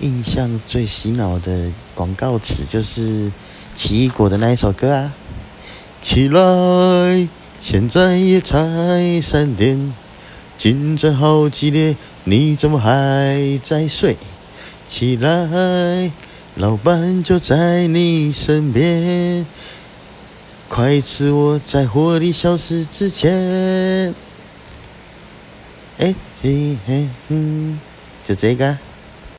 印象最洗脑的广告词就是奇异果的那一首歌啊。起来，现在也才三点，竞争好激烈，你怎么还在睡？起来，老板就在你身边，快吃我在火力消失之前。哎嘿嘿嗯，就这个。